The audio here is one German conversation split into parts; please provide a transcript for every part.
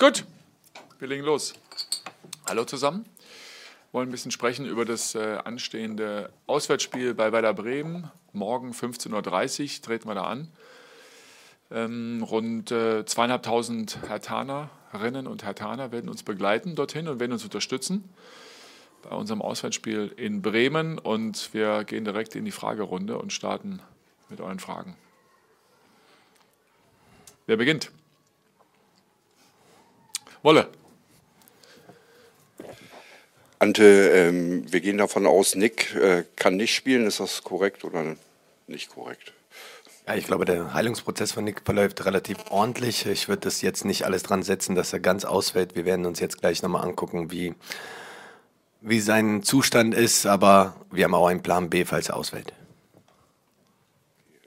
Gut, wir legen los. Hallo zusammen. Wir wollen ein bisschen sprechen über das äh, anstehende Auswärtsspiel bei Werder Bremen. Morgen 15.30 Uhr treten wir da an. Ähm, rund äh, zweieinhalbtausend Hertanerinnen und Hertaner werden uns begleiten dorthin und werden uns unterstützen bei unserem Auswärtsspiel in Bremen. Und wir gehen direkt in die Fragerunde und starten mit euren Fragen. Wer beginnt? Wolle. Ante, ähm, wir gehen davon aus, Nick äh, kann nicht spielen. Ist das korrekt oder nicht korrekt? Ja, ich glaube, der Heilungsprozess von Nick verläuft relativ ordentlich. Ich würde das jetzt nicht alles dran setzen, dass er ganz ausfällt. Wir werden uns jetzt gleich nochmal angucken, wie, wie sein Zustand ist. Aber wir haben auch einen Plan B, falls er ausfällt.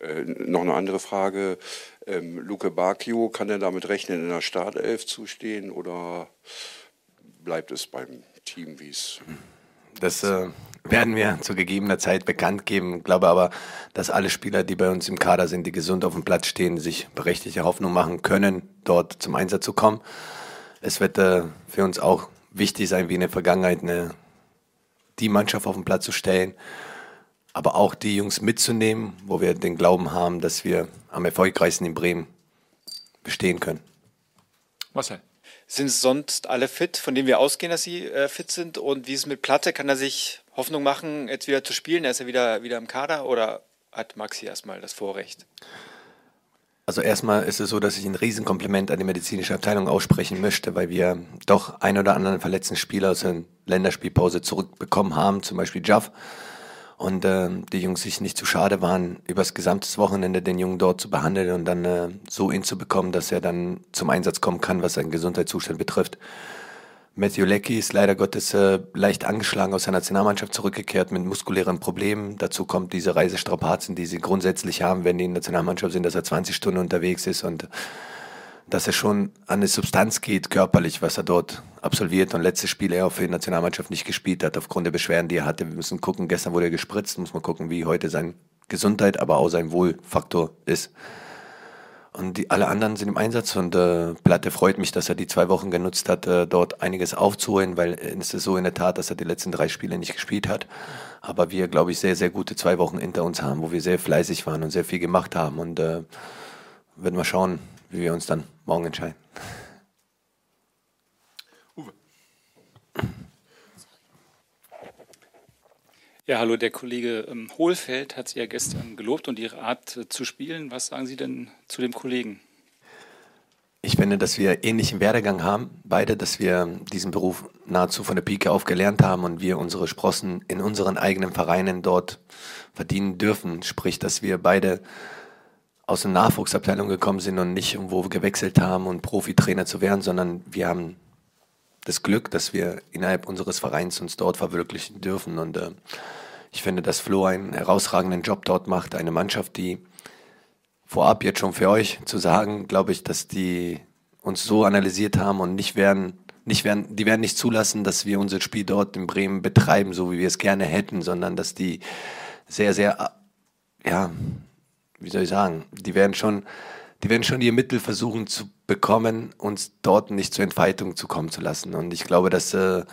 Äh, noch eine andere Frage. Ähm, Luke Bacchio, kann er damit rechnen, in der Startelf zu stehen oder bleibt es beim Team, wie es. Das äh, werden wir zu gegebener Zeit bekannt geben. Ich glaube aber, dass alle Spieler, die bei uns im Kader sind, die gesund auf dem Platz stehen, sich berechtigte Hoffnung machen können, dort zum Einsatz zu kommen. Es wird äh, für uns auch wichtig sein, wie in der Vergangenheit eine, die Mannschaft auf den Platz zu stellen, aber auch die Jungs mitzunehmen, wo wir den Glauben haben, dass wir am erfolgreichsten in Bremen bestehen können. Marcel. Sind sonst alle fit, von denen wir ausgehen, dass sie äh, fit sind? Und wie ist es mit Platte? Kann er sich Hoffnung machen, jetzt wieder zu spielen? Er ist ja wieder, wieder im Kader oder hat Maxi erstmal das Vorrecht? Also erstmal ist es so, dass ich ein Riesenkompliment an die medizinische Abteilung aussprechen möchte, weil wir doch ein oder anderen verletzten Spieler aus der Länderspielpause zurückbekommen haben, zum Beispiel Jaff und äh, die Jungs sich nicht zu schade waren, übers gesamte Wochenende den Jungen dort zu behandeln und dann äh, so hinzubekommen, dass er dann zum Einsatz kommen kann, was seinen Gesundheitszustand betrifft. Matthew Leckie ist leider Gottes äh, leicht angeschlagen aus der Nationalmannschaft zurückgekehrt mit muskulären Problemen. Dazu kommt diese Reisestrapazen, die sie grundsätzlich haben, wenn die in der Nationalmannschaft sind, dass er 20 Stunden unterwegs ist und dass er schon an eine Substanz geht, körperlich, was er dort absolviert und letztes Spiel er auch für die Nationalmannschaft nicht gespielt hat, aufgrund der Beschwerden, die er hatte. Wir müssen gucken, gestern wurde er gespritzt, muss man gucken, wie heute seine Gesundheit, aber auch sein Wohlfaktor ist. Und die, alle anderen sind im Einsatz und äh, Platte freut mich, dass er die zwei Wochen genutzt hat, äh, dort einiges aufzuholen, weil es ist so in der Tat, dass er die letzten drei Spiele nicht gespielt hat. Aber wir, glaube ich, sehr, sehr gute zwei Wochen hinter uns haben, wo wir sehr fleißig waren und sehr viel gemacht haben. Und äh, werden wir schauen, wie wir uns dann morgen entscheiden. Uwe. Ja, hallo, der Kollege ähm, Hohlfeld hat Sie ja gestern gelobt und Ihre Art äh, zu spielen. Was sagen Sie denn zu dem Kollegen? Ich finde, dass wir ähnlichen Werdegang haben, beide, dass wir diesen Beruf nahezu von der Pike auf gelernt haben und wir unsere Sprossen in unseren eigenen Vereinen dort verdienen dürfen. Sprich, dass wir beide aus der Nachwuchsabteilung gekommen sind und nicht irgendwo gewechselt haben, um Profitrainer zu werden, sondern wir haben das Glück, dass wir innerhalb unseres Vereins uns dort verwirklichen dürfen. Und äh, ich finde, dass Flo einen herausragenden Job dort macht. Eine Mannschaft, die vorab jetzt schon für euch zu sagen, glaube ich, dass die uns so analysiert haben und nicht werden, nicht werden, die werden nicht zulassen, dass wir unser Spiel dort in Bremen betreiben, so wie wir es gerne hätten, sondern dass die sehr, sehr, ja, wie soll ich sagen, die werden schon, die werden schon ihr Mittel versuchen zu bekommen, uns dort nicht zur Entfaltung zu kommen zu lassen. Und ich glaube, dass äh,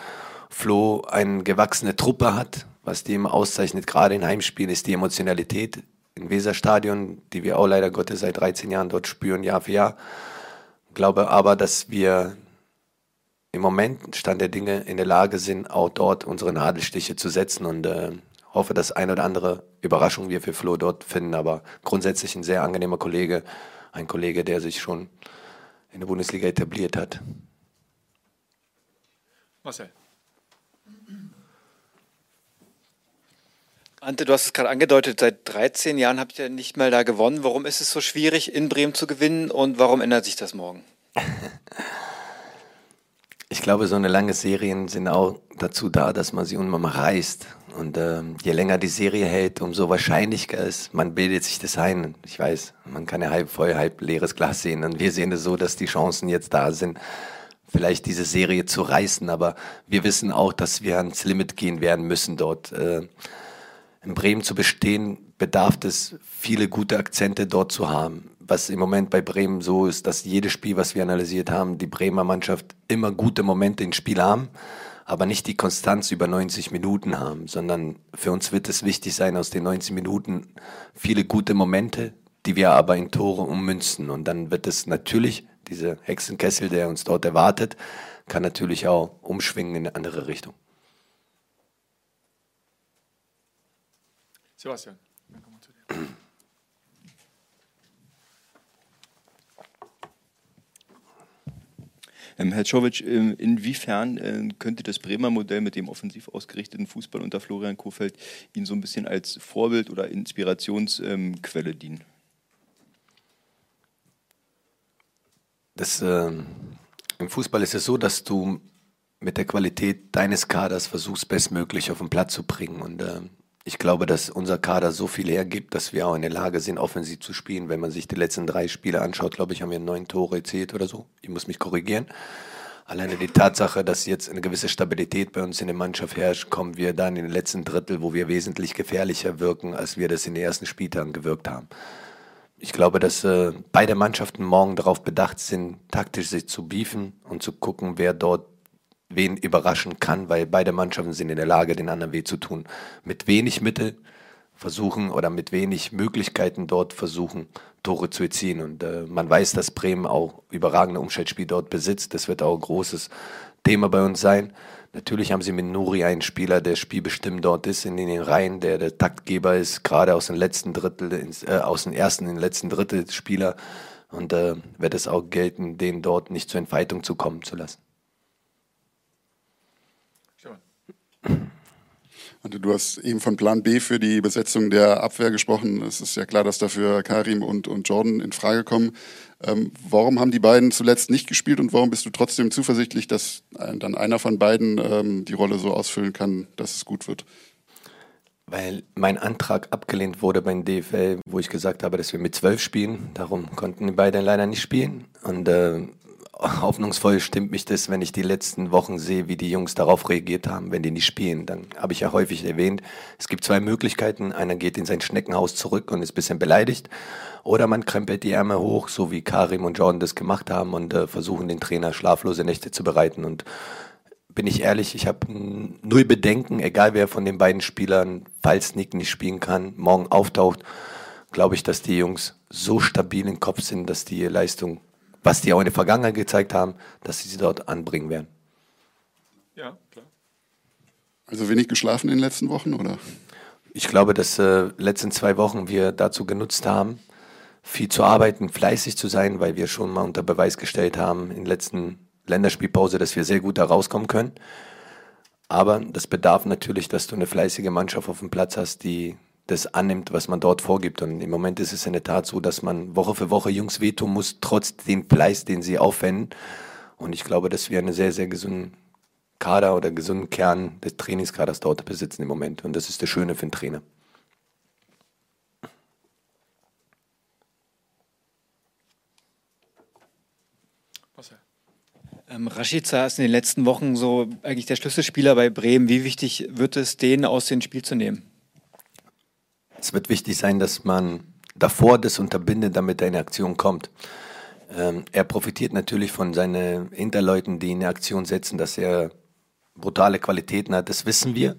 Flo eine gewachsene Truppe hat. Was die immer auszeichnet, gerade in Heimspielen, ist die Emotionalität im Weserstadion, die wir auch leider Gottes seit 13 Jahren dort spüren, Jahr für Jahr. Ich glaube aber, dass wir im Moment, Stand der Dinge, in der Lage sind, auch dort unsere Nadelstiche zu setzen und äh, hoffe, dass ein oder andere Überraschung wir für Flo dort finden, aber grundsätzlich ein sehr angenehmer Kollege, ein Kollege, der sich schon in der Bundesliga etabliert hat. Marcel. Ante, du hast es gerade angedeutet, seit 13 Jahren habt ihr nicht mal da gewonnen. Warum ist es so schwierig, in Bremen zu gewinnen und warum ändert sich das morgen? Ich glaube, so eine lange Serien sind auch dazu da, dass man sie irgendwann mal reißt. Und ähm, je länger die Serie hält, umso wahrscheinlicher ist, man bildet sich das ein. Ich weiß, man kann ja halb voll, halb leeres Glas sehen. Und wir sehen es so, dass die Chancen jetzt da sind, vielleicht diese Serie zu reißen. Aber wir wissen auch, dass wir ans Limit gehen werden müssen dort. Äh, in Bremen zu bestehen, bedarf es viele gute Akzente dort zu haben. Was im Moment bei Bremen so ist, dass jedes Spiel, was wir analysiert haben, die Bremer Mannschaft immer gute Momente im Spiel haben, aber nicht die Konstanz über 90 Minuten haben, sondern für uns wird es wichtig sein, aus den 90 Minuten viele gute Momente, die wir aber in Tore ummünzen. Und dann wird es natürlich, dieser Hexenkessel, der uns dort erwartet, kann natürlich auch umschwingen in eine andere Richtung. Sebastian, dann kommen wir zu dir. Ähm, Herr Czovic, ähm, inwiefern äh, könnte das Bremer Modell mit dem offensiv ausgerichteten Fußball unter Florian Kohfeldt Ihnen so ein bisschen als Vorbild oder Inspirationsquelle dienen? Das, äh, Im Fußball ist es so, dass du mit der Qualität deines Kaders versuchst, bestmöglich auf den Platz zu bringen. Und äh, ich glaube, dass unser Kader so viel hergibt, dass wir auch in der Lage sind, offensiv zu spielen. Wenn man sich die letzten drei Spiele anschaut, glaube ich, haben wir neun Tore erzielt oder so. Ich muss mich korrigieren. Alleine die Tatsache, dass jetzt eine gewisse Stabilität bei uns in der Mannschaft herrscht, kommen wir dann in den letzten Drittel, wo wir wesentlich gefährlicher wirken, als wir das in den ersten Spieltagen gewirkt haben. Ich glaube, dass äh, beide Mannschaften morgen darauf bedacht sind, taktisch sich zu beefen und zu gucken, wer dort wen überraschen kann, weil beide Mannschaften sind in der Lage, den anderen weh zu tun. Mit wenig Mittel versuchen oder mit wenig Möglichkeiten dort versuchen, Tore zu erzielen. Und äh, man weiß, dass Bremen auch überragende Umschaltspiel dort besitzt. Das wird auch ein großes Thema bei uns sein. Natürlich haben sie mit Nuri einen Spieler, der spielbestimmt dort ist in den Reihen, der der Taktgeber ist, gerade aus dem letzten Drittel, ins, äh, aus dem ersten in den letzten Drittel Spieler. Und äh, wird es auch gelten, den dort nicht zur Entfaltung zu kommen zu lassen. Und du hast eben von Plan B für die Besetzung der Abwehr gesprochen. Es ist ja klar, dass dafür Karim und, und Jordan in Frage kommen. Ähm, warum haben die beiden zuletzt nicht gespielt und warum bist du trotzdem zuversichtlich, dass dann einer von beiden ähm, die Rolle so ausfüllen kann, dass es gut wird? Weil mein Antrag abgelehnt wurde beim DFL, wo ich gesagt habe, dass wir mit zwölf spielen. Darum konnten die beiden leider nicht spielen. Und äh, hoffnungsvoll stimmt mich das, wenn ich die letzten Wochen sehe, wie die Jungs darauf reagiert haben, wenn die nicht spielen. Dann habe ich ja häufig erwähnt, es gibt zwei Möglichkeiten. Einer geht in sein Schneckenhaus zurück und ist ein bisschen beleidigt. Oder man krempelt die Ärmel hoch, so wie Karim und Jordan das gemacht haben und äh, versuchen den Trainer schlaflose Nächte zu bereiten. Und bin ich ehrlich, ich habe null Bedenken, egal wer von den beiden Spielern, falls Nick nicht spielen kann, morgen auftaucht, glaube ich, dass die Jungs so stabil im Kopf sind, dass die Leistung was die auch in der Vergangenheit gezeigt haben, dass sie sie dort anbringen werden. Ja, klar. Also wenig geschlafen in den letzten Wochen, oder? Ich glaube, dass äh, letzten zwei Wochen wir dazu genutzt haben, viel zu arbeiten, fleißig zu sein, weil wir schon mal unter Beweis gestellt haben in der letzten Länderspielpause, dass wir sehr gut da rauskommen können. Aber das bedarf natürlich, dass du eine fleißige Mannschaft auf dem Platz hast, die das annimmt, was man dort vorgibt. Und im Moment ist es in der Tat so, dass man Woche für Woche Jungs wehtun muss, trotz den Fleiß, den sie aufwenden. Und ich glaube, dass wir einen sehr, sehr gesunden Kader oder gesunden Kern des Trainingskaders dort besitzen im Moment. Und das ist das Schöne für den Trainer. Ähm, Rashica ist in den letzten Wochen so eigentlich der Schlüsselspieler bei Bremen. Wie wichtig wird es, den aus dem Spiel zu nehmen? Es wird wichtig sein, dass man davor das unterbindet, damit er in Aktion kommt. Ähm, er profitiert natürlich von seinen Hinterleuten, die in Aktion setzen, dass er brutale Qualitäten hat. Das wissen wir.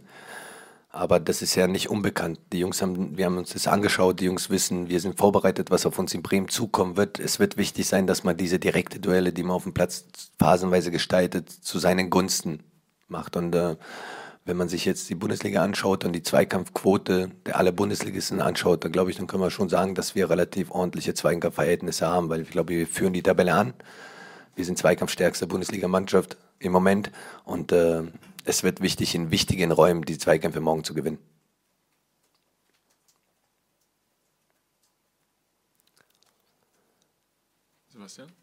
Aber das ist ja nicht unbekannt. Die Jungs haben, wir haben uns das angeschaut, die Jungs wissen, wir sind vorbereitet, was auf uns in Bremen zukommen wird. Es wird wichtig sein, dass man diese direkte Duelle, die man auf dem Platz phasenweise gestaltet, zu seinen Gunsten macht. Und äh, wenn man sich jetzt die Bundesliga anschaut und die Zweikampfquote der alle Bundesligisten anschaut, dann glaube ich, dann können wir schon sagen, dass wir relativ ordentliche Zweikampfverhältnisse haben, weil ich glaube, wir führen die Tabelle an. Wir sind zweikampfstärkste Bundesligamannschaft im Moment und äh, es wird wichtig, in wichtigen Räumen die Zweikämpfe morgen zu gewinnen. Sebastian?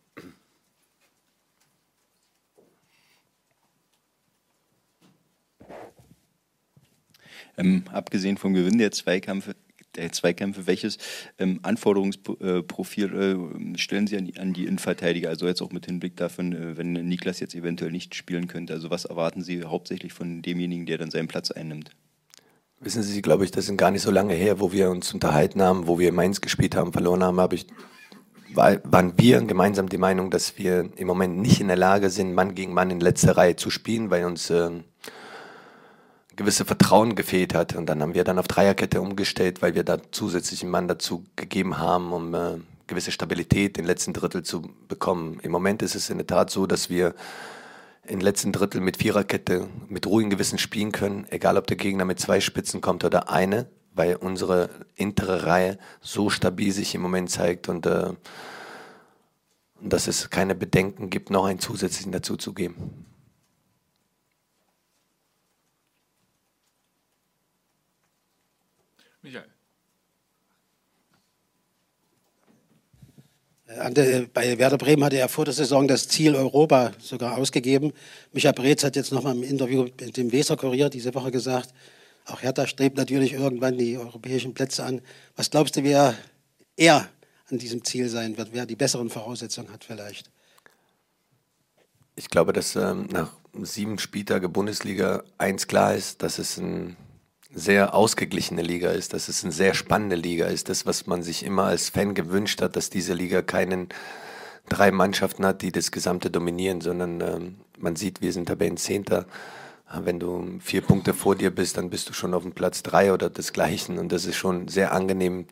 Ähm, abgesehen vom Gewinn der Zweikämpfe, der Zweikämpfe, welches ähm, Anforderungsprofil äh, stellen Sie an die, an die Innenverteidiger? Also jetzt auch mit Hinblick davon, äh, wenn Niklas jetzt eventuell nicht spielen könnte. Also was erwarten Sie hauptsächlich von demjenigen, der dann seinen Platz einnimmt? Wissen Sie, glaube ich, das sind gar nicht so lange her, wo wir uns unterhalten haben, wo wir Mainz gespielt haben, verloren haben, habe ich waren wir gemeinsam die Meinung, dass wir im Moment nicht in der Lage sind, Mann gegen Mann in letzter Reihe zu spielen, weil uns äh, gewisse Vertrauen gefehlt hat. Und dann haben wir dann auf Dreierkette umgestellt, weil wir da zusätzlichen Mann dazu gegeben haben, um äh, gewisse Stabilität im letzten Drittel zu bekommen. Im Moment ist es in der Tat so, dass wir im letzten Drittel mit Viererkette mit ruhigem Gewissen spielen können, egal ob der Gegner mit zwei Spitzen kommt oder eine, weil unsere hintere Reihe so stabil sich im Moment zeigt und äh, dass es keine Bedenken gibt, noch einen zusätzlichen dazuzugeben. Michael. Äh, bei Werder Bremen hatte er vor der Saison das Ziel Europa sogar ausgegeben. Micha Breetz hat jetzt nochmal im Interview mit dem Weser Kurier diese Woche gesagt, auch Hertha strebt natürlich irgendwann die europäischen Plätze an. Was glaubst du, wer eher an diesem Ziel sein wird, wer die besseren Voraussetzungen hat vielleicht? Ich glaube, dass ähm, nach sieben Spieltage Bundesliga eins klar ist, dass es ein sehr ausgeglichene Liga ist, dass es eine sehr spannende Liga ist. Das, was man sich immer als Fan gewünscht hat, dass diese Liga keinen drei Mannschaften hat, die das Gesamte dominieren, sondern ähm, man sieht, wir sind Tabellenzehnter. Wenn du vier Punkte vor dir bist, dann bist du schon auf dem Platz drei oder desgleichen. Und das ist schon sehr angenehm,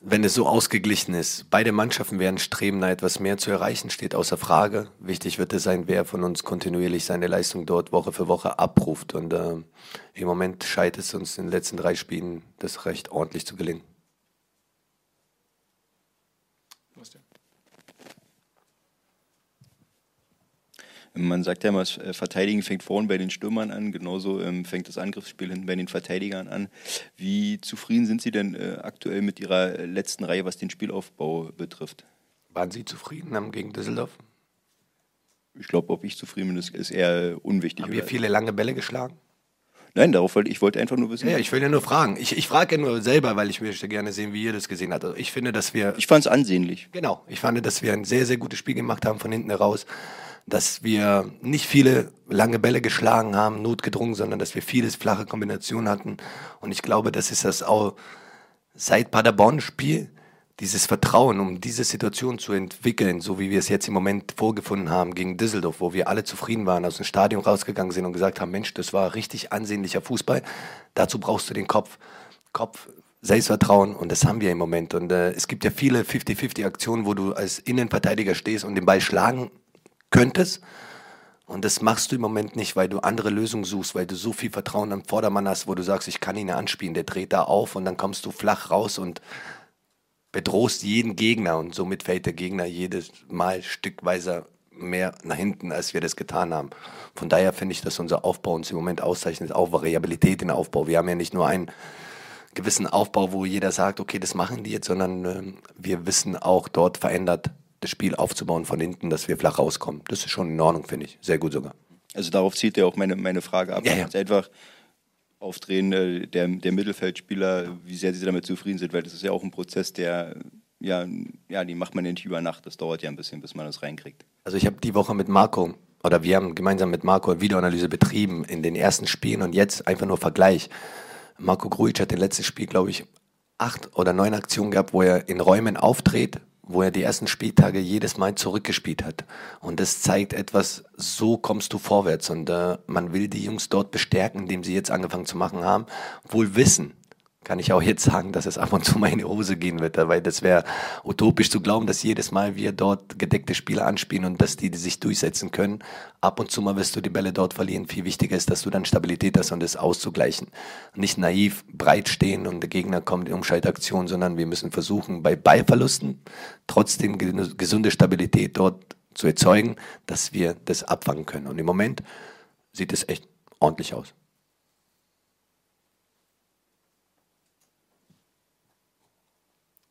wenn es so ausgeglichen ist. Beide Mannschaften werden streben, da etwas mehr zu erreichen, steht außer Frage. Wichtig wird es sein, wer von uns kontinuierlich seine Leistung dort Woche für Woche abruft. Und äh, im Moment scheint es uns in den letzten drei Spielen das recht ordentlich zu gelingen. Man sagt ja immer, das äh, Verteidigen fängt vorne bei den Stürmern an, genauso ähm, fängt das Angriffsspiel hinten bei den Verteidigern an. Wie zufrieden sind Sie denn äh, aktuell mit Ihrer äh, letzten Reihe, was den Spielaufbau betrifft? Waren Sie zufrieden gegen Düsseldorf? Ich glaube, ob ich zufrieden bin, ist, ist eher unwichtig. Haben wir viele lange Bälle geschlagen? Nein, darauf wollte ich wollte einfach nur wissen. Ja, ich will ja nur fragen. Ich, ich frage ja nur selber, weil ich möchte gerne sehen, wie ihr das gesehen habt. Also ich finde, dass wir. Ich fand es ansehnlich. Genau. Ich fand, dass wir ein sehr, sehr gutes Spiel gemacht haben von hinten heraus dass wir nicht viele lange Bälle geschlagen haben, notgedrungen, sondern dass wir vieles flache Kombinationen hatten. Und ich glaube, das ist das auch seit Paderborn-Spiel, dieses Vertrauen, um diese Situation zu entwickeln, so wie wir es jetzt im Moment vorgefunden haben gegen Düsseldorf, wo wir alle zufrieden waren, aus dem Stadion rausgegangen sind und gesagt haben, Mensch, das war richtig ansehnlicher Fußball. Dazu brauchst du den Kopf. Kopf, Selbstvertrauen und das haben wir im Moment. Und äh, es gibt ja viele 50-50 Aktionen, wo du als Innenverteidiger stehst und den Ball schlagen könntest. Und das machst du im Moment nicht, weil du andere Lösungen suchst, weil du so viel Vertrauen am Vordermann hast, wo du sagst, ich kann ihn anspielen, der dreht da auf und dann kommst du flach raus und bedrohst jeden Gegner und somit fällt der Gegner jedes Mal stückweise mehr nach hinten, als wir das getan haben. Von daher finde ich, dass unser Aufbau uns im Moment auszeichnet, auch Variabilität in Aufbau. Wir haben ja nicht nur einen gewissen Aufbau, wo jeder sagt, okay, das machen die jetzt, sondern äh, wir wissen auch dort verändert das Spiel aufzubauen von hinten, dass wir flach rauskommen. Das ist schon in Ordnung, finde ich. Sehr gut sogar. Also darauf zieht ja auch meine, meine Frage ab. Ja, ja. Einfach aufdrehen äh, der, der Mittelfeldspieler, wie sehr sie damit zufrieden sind, weil das ist ja auch ein Prozess, der ja, ja, die macht man ja nicht über Nacht. Das dauert ja ein bisschen, bis man das reinkriegt. Also ich habe die Woche mit Marco oder wir haben gemeinsam mit Marco Videoanalyse betrieben in den ersten Spielen und jetzt einfach nur Vergleich. Marco Grujic hat im letzten Spiel, glaube ich, acht oder neun Aktionen gehabt, wo er in Räumen auftritt, wo er die ersten Spieltage jedes Mal zurückgespielt hat. Und das zeigt etwas, so kommst du vorwärts. Und äh, man will die Jungs dort bestärken, indem sie jetzt angefangen zu machen haben, wohl wissen, kann ich auch jetzt sagen, dass es ab und zu mal in die Hose gehen wird, weil das wäre utopisch zu glauben, dass jedes Mal wir dort gedeckte Spieler anspielen und dass die, die sich durchsetzen können. Ab und zu mal wirst du die Bälle dort verlieren. Viel wichtiger ist, dass du dann Stabilität hast und es auszugleichen. Nicht naiv breit stehen und der Gegner kommt in Umschaltaktion, sondern wir müssen versuchen, bei Ballverlusten trotzdem gesunde Stabilität dort zu erzeugen, dass wir das abfangen können. Und im Moment sieht es echt ordentlich aus.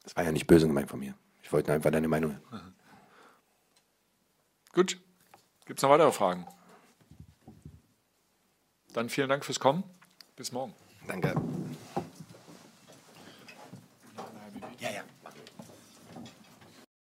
Das war ja nicht böse gemeint von mir. Ich wollte einfach deine Meinung hören. Gut. Gibt es noch weitere Fragen? Dann vielen Dank fürs Kommen. Bis morgen. Danke.